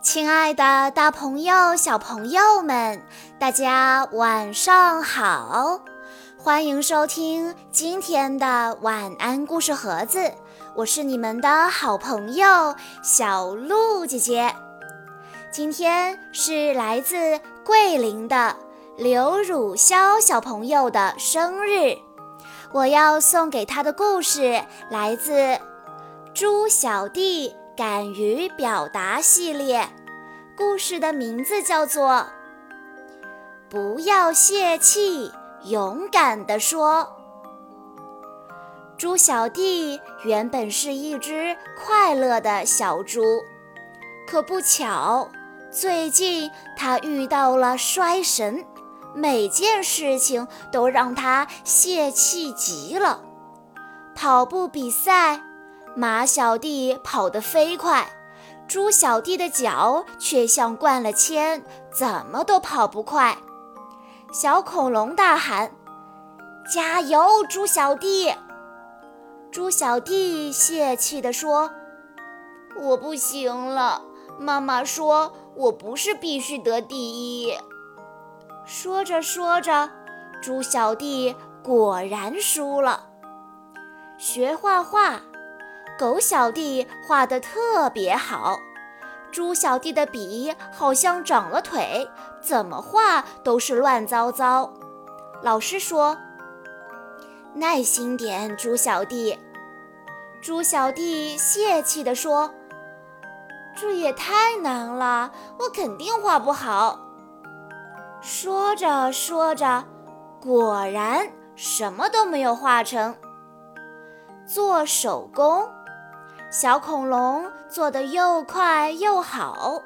亲爱的，大朋友、小朋友们，大家晚上好！欢迎收听今天的晚安故事盒子，我是你们的好朋友小鹿姐姐。今天是来自桂林的刘汝潇小朋友的生日，我要送给他的故事来自《猪小弟敢于表达》系列。故事的名字叫做《不要泄气，勇敢地说》。猪小弟原本是一只快乐的小猪，可不巧，最近他遇到了衰神，每件事情都让他泄气极了。跑步比赛，马小弟跑得飞快。猪小弟的脚却像灌了铅，怎么都跑不快。小恐龙大喊：“加油，猪小弟！”猪小弟泄气地说：“我不行了，妈妈说我不是必须得第一。”说着说着，猪小弟果然输了。学画画。狗小弟画得特别好，猪小弟的笔好像长了腿，怎么画都是乱糟糟。老师说：“耐心点，猪小弟。”猪小弟泄气地说：“这也太难了，我肯定画不好。”说着说着，果然什么都没有画成。做手工。小恐龙做的又快又好，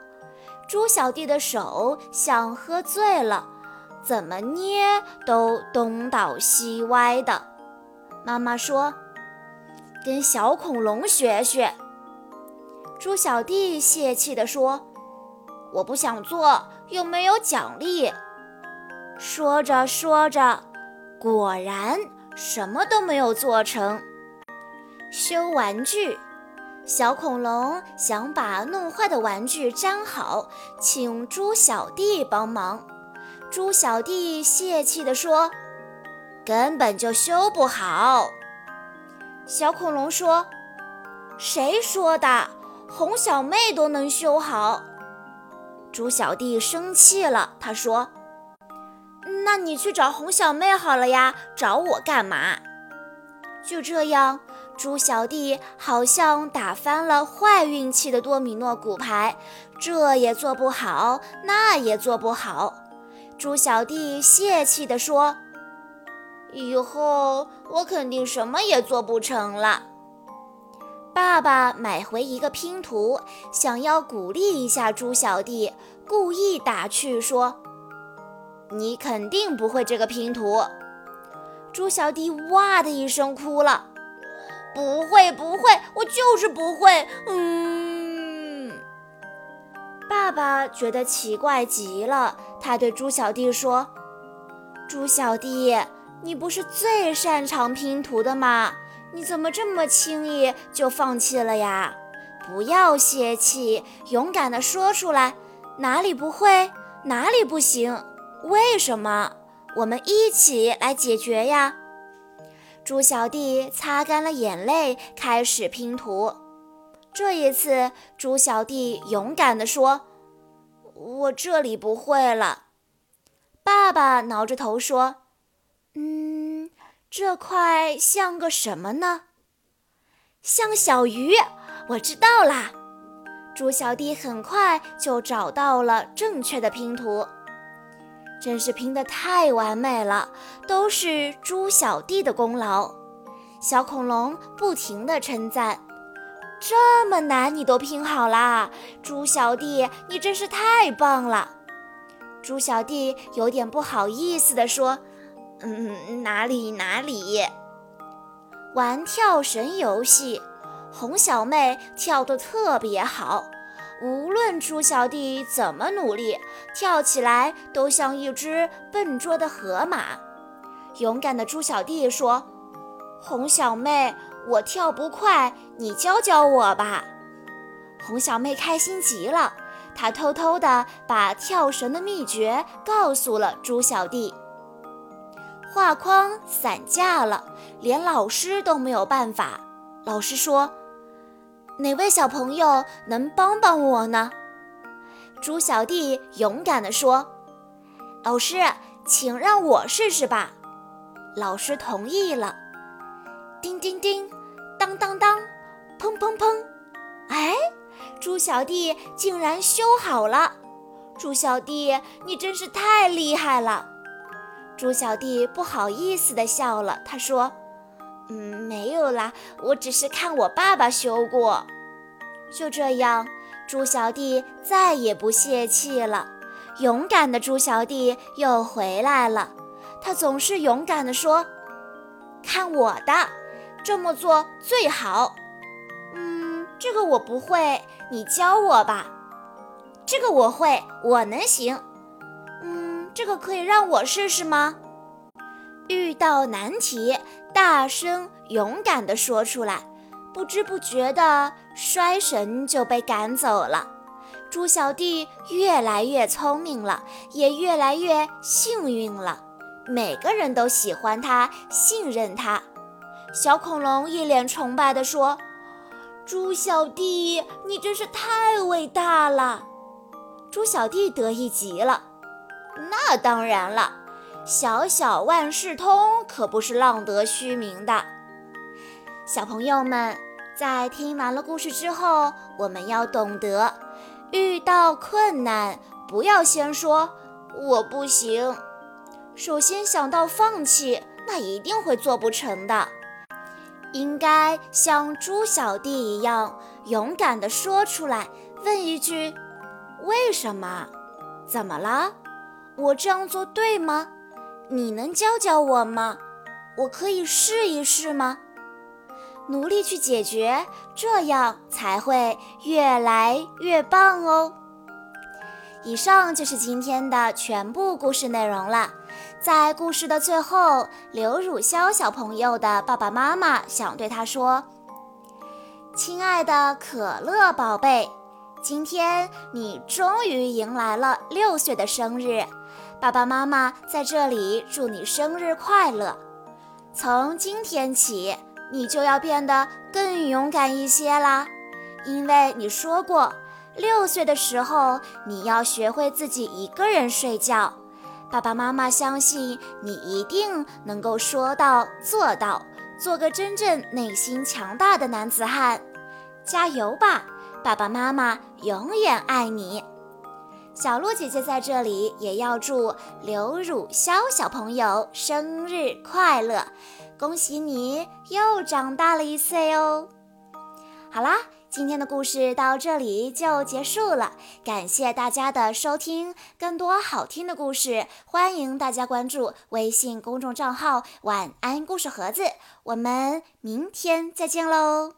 猪小弟的手像喝醉了，怎么捏都东倒西歪的。妈妈说：“跟小恐龙学学。”猪小弟泄气地说：“我不想做，又没有奖励。”说着说着，果然什么都没有做成。修玩具。小恐龙想把弄坏的玩具粘好，请猪小弟帮忙。猪小弟泄气地说：“根本就修不好。”小恐龙说：“谁说的？红小妹都能修好。”猪小弟生气了，他说：“那你去找红小妹好了呀，找我干嘛？”就这样。猪小弟好像打翻了坏运气的多米诺骨牌，这也做不好，那也做不好。猪小弟泄气地说：“以后我肯定什么也做不成了。”爸爸买回一个拼图，想要鼓励一下猪小弟，故意打趣说：“你肯定不会这个拼图。”猪小弟哇的一声哭了。不会，不会，我就是不会。嗯，爸爸觉得奇怪极了，他对猪小弟说：“猪小弟，你不是最擅长拼图的吗？你怎么这么轻易就放弃了呀？不要泄气，勇敢地说出来，哪里不会，哪里不行，为什么？我们一起来解决呀！”猪小弟擦干了眼泪，开始拼图。这一次，猪小弟勇敢地说：“我这里不会了。”爸爸挠着头说：“嗯，这块像个什么呢？像小鱼。我知道啦。”猪小弟很快就找到了正确的拼图。真是拼得太完美了，都是猪小弟的功劳。小恐龙不停地称赞：“这么难你都拼好啦，猪小弟，你真是太棒了。”猪小弟有点不好意思地说：“嗯，哪里哪里。”玩跳绳游戏，红小妹跳得特别好。无论猪小弟怎么努力，跳起来都像一只笨拙的河马。勇敢的猪小弟说：“红小妹，我跳不快，你教教我吧。红小妹开心极了，她偷偷地把跳绳的秘诀告诉了猪小弟。画框散架了，连老师都没有办法。老师说：“哪位小朋友能帮帮我呢？”猪小弟勇敢地说：“老师，请让我试试吧。”老师同意了。叮叮叮，当当当，砰砰砰！哎，猪小弟竟然修好了！猪小弟，你真是太厉害了！猪小弟不好意思地笑了，他说：“嗯，没有啦，我只是看我爸爸修过。”就这样，猪小弟再也不泄气了。勇敢的猪小弟又回来了，他总是勇敢地说：“看我的！”这么做最好。嗯，这个我不会，你教我吧。这个我会，我能行。嗯，这个可以让我试试吗？遇到难题，大声勇敢地说出来。不知不觉的，衰神就被赶走了。猪小弟越来越聪明了，也越来越幸运了。每个人都喜欢他，信任他。小恐龙一脸崇拜地说：“猪小弟，你真是太伟大了！”猪小弟得意极了。那当然了，小小万事通可不是浪得虚名的。小朋友们，在听完了故事之后，我们要懂得，遇到困难不要先说“我不行”，首先想到放弃，那一定会做不成的。应该像猪小弟一样勇敢地说出来，问一句：“为什么？怎么了？我这样做对吗？你能教教我吗？我可以试一试吗？”努力去解决，这样才会越来越棒哦。以上就是今天的全部故事内容了。在故事的最后，刘汝潇小朋友的爸爸妈妈想对他说：“亲爱的可乐宝贝，今天你终于迎来了六岁的生日，爸爸妈妈在这里祝你生日快乐。从今天起，你就要变得更勇敢一些啦，因为你说过，六岁的时候你要学会自己一个人睡觉。”爸爸妈妈相信你一定能够说到做到，做个真正内心强大的男子汉，加油吧！爸爸妈妈永远爱你。小鹿姐姐在这里也要祝刘汝潇小朋友生日快乐，恭喜你又长大了一岁哦！好啦。今天的故事到这里就结束了，感谢大家的收听。更多好听的故事，欢迎大家关注微信公众账号“晚安故事盒子”。我们明天再见喽！